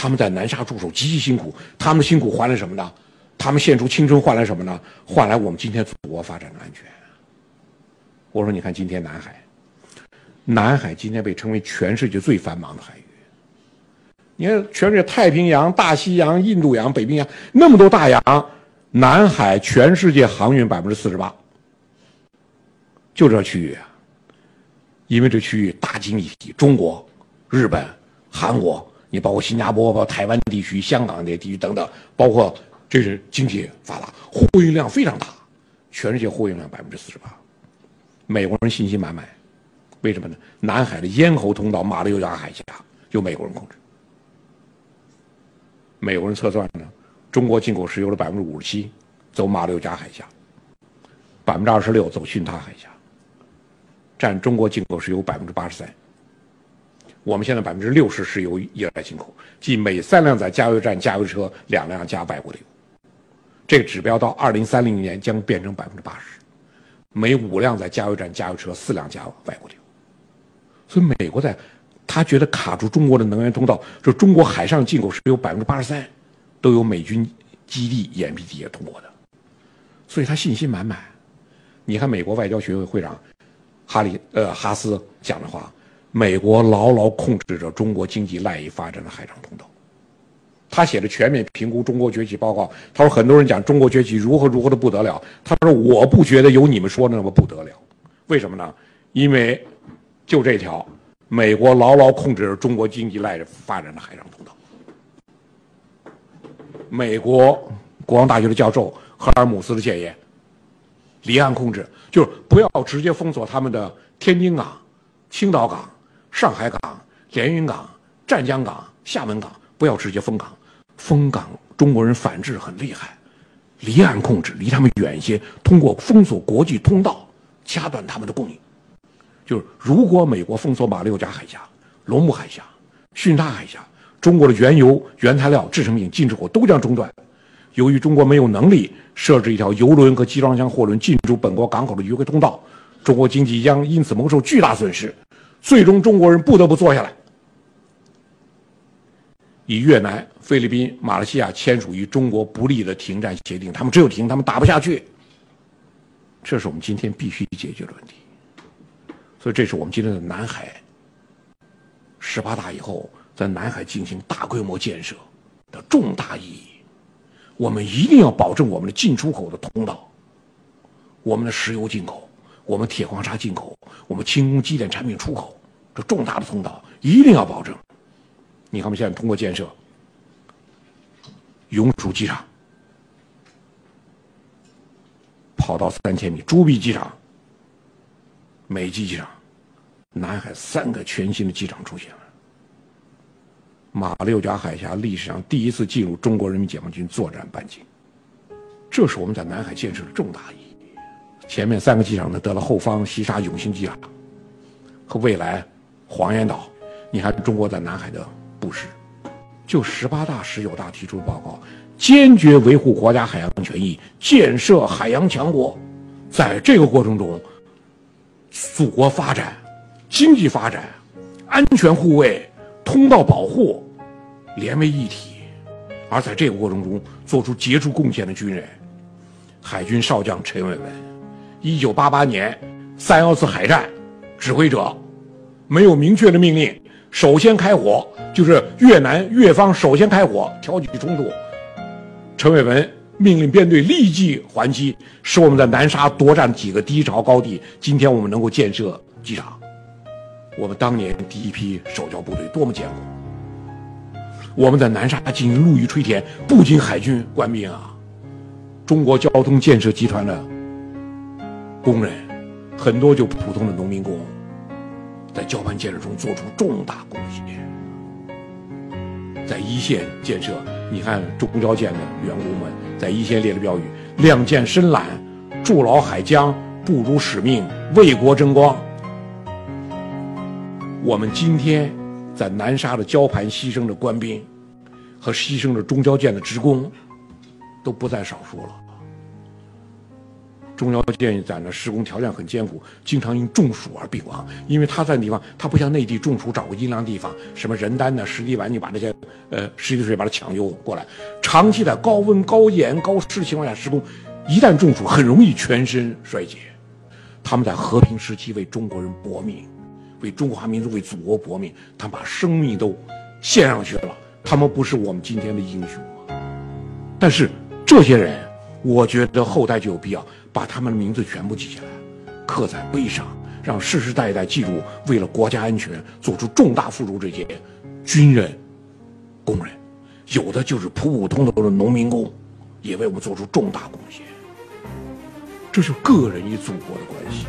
他们在南沙驻守极其辛苦，他们辛苦换来什么呢？他们献出青春换来什么呢？换来我们今天祖国发展的安全。我说，你看今天南海，南海今天被称为全世界最繁忙的海域。你看，全世界太平洋、大西洋、印度洋、北冰洋那么多大洋，南海全世界航运百分之四十八，就这区域啊。因为这区域大经济体，中国、日本、韩国。你包括新加坡、包括台湾地区、香港这些地区等等，包括这是经济发达，货运量非常大，全世界货运量百分之四十八。美国人信心满满，为什么呢？南海的咽喉通道马六甲海峡由美国人控制。美国人测算呢，中国进口石油的百分之五十七走马六甲海峡，百分之二十六走巽他海峡，占中国进口石油百分之八十三。我们现在百分之六十石油依赖进口，即每三辆在加油站加油车，两辆加外国的油。这个指标到二零三零年将变成百分之八十，每五辆在加油站加油车，四辆加外国的油。所以美国在，他觉得卡住中国的能源通道，说中国海上进口石油百分之八十三，都有美军基地眼皮底下通过的，所以他信心满满。你看美国外交学会会长哈里呃哈斯讲的话。美国牢牢控制着中国经济赖以发展的海上通道。他写的全面评估中国崛起报告，他说很多人讲中国崛起如何如何的不得了，他说我不觉得有你们说的那么不得了。为什么呢？因为就这条，美国牢牢控制着中国经济赖以发展的海上通道。美国国防大学的教授赫尔姆斯的建言，离岸控制就是不要直接封锁他们的天津港、青岛港。上海港、连云港、湛江港、厦门港不要直接封港，封港中国人反制很厉害，离岸控制，离他们远一些，通过封锁国际通道，掐断他们的供应。就是如果美国封锁马六甲海峡、龙目海峡、巽他海峡，中国的原油、原材料、制成品进出口都将中断。由于中国没有能力设置一条油轮和集装箱货轮进入本国港口的迂回通道，中国经济将因此蒙受巨大损失。最终，中国人不得不坐下来，与越南、菲律宾、马来西亚签署与中国不利的停战协定。他们只有停，他们打不下去。这是我们今天必须解决的问题。所以，这是我们今天的南海十八大以后，在南海进行大规模建设的重大意义。我们一定要保证我们的进出口的通道，我们的石油进口。我们铁矿砂进口，我们轻工机电产品出口，这重大的通道一定要保证。你看，我们现在通过建设永暑机场，跑道三千米；朱碧机场、美济机场，南海三个全新的机场出现了。马六甲海峡历史上第一次进入中国人民解放军作战半径，这是我们在南海建设的重大意义。前面三个机场呢，得了后方西沙永兴机场和未来黄岩岛。你看中国在南海的布施，就十八大、十九大提出的报告，坚决维护国家海洋权益，建设海洋强国。在这个过程中，祖国发展、经济发展、安全护卫、通道保护连为一体。而在这个过程中做出杰出贡献的军人，海军少将陈伟文。一九八八年三幺四海战指挥者没有明确的命令，首先开火就是越南越方首先开火挑起冲突。陈伟文命令编队立即还击，使我们在南沙夺占几个低潮高地。今天我们能够建设机场，我们当年第一批守交部队多么艰苦！我们在南沙进行陆域吹填，不仅海军官兵啊，中国交通建设集团的。工人很多，就普通的农民工，在交盘建设中做出重大贡献。在一线建设，你看中交建的员工们在一线列的标语：“亮剑深揽，筑牢海疆，不辱使命，为国争光。”我们今天在南沙的交盘牺牲的官兵和牺牲的中交建的职工，都不在少数了。中药建在那施工条件很艰苦，经常因中暑而病亡。因为他在地方，他不像内地中暑找个阴凉地方，什么人丹呢、石地丸，你把这些呃石地水把它抢救过来。长期在高温、高盐、高湿情况下施工，一旦中暑很容易全身衰竭。他们在和平时期为中国人搏命，为中华民族、为祖国搏命，他们把生命都献上去了。他们不是我们今天的英雄吗？但是这些人，我觉得后代就有必要。把他们的名字全部记下来，刻在碑上，让世世代代记住，为了国家安全做出重大付出这些军人、工人，有的就是普普通通的农民工，也为我们做出重大贡献。这是个人与祖国的关系。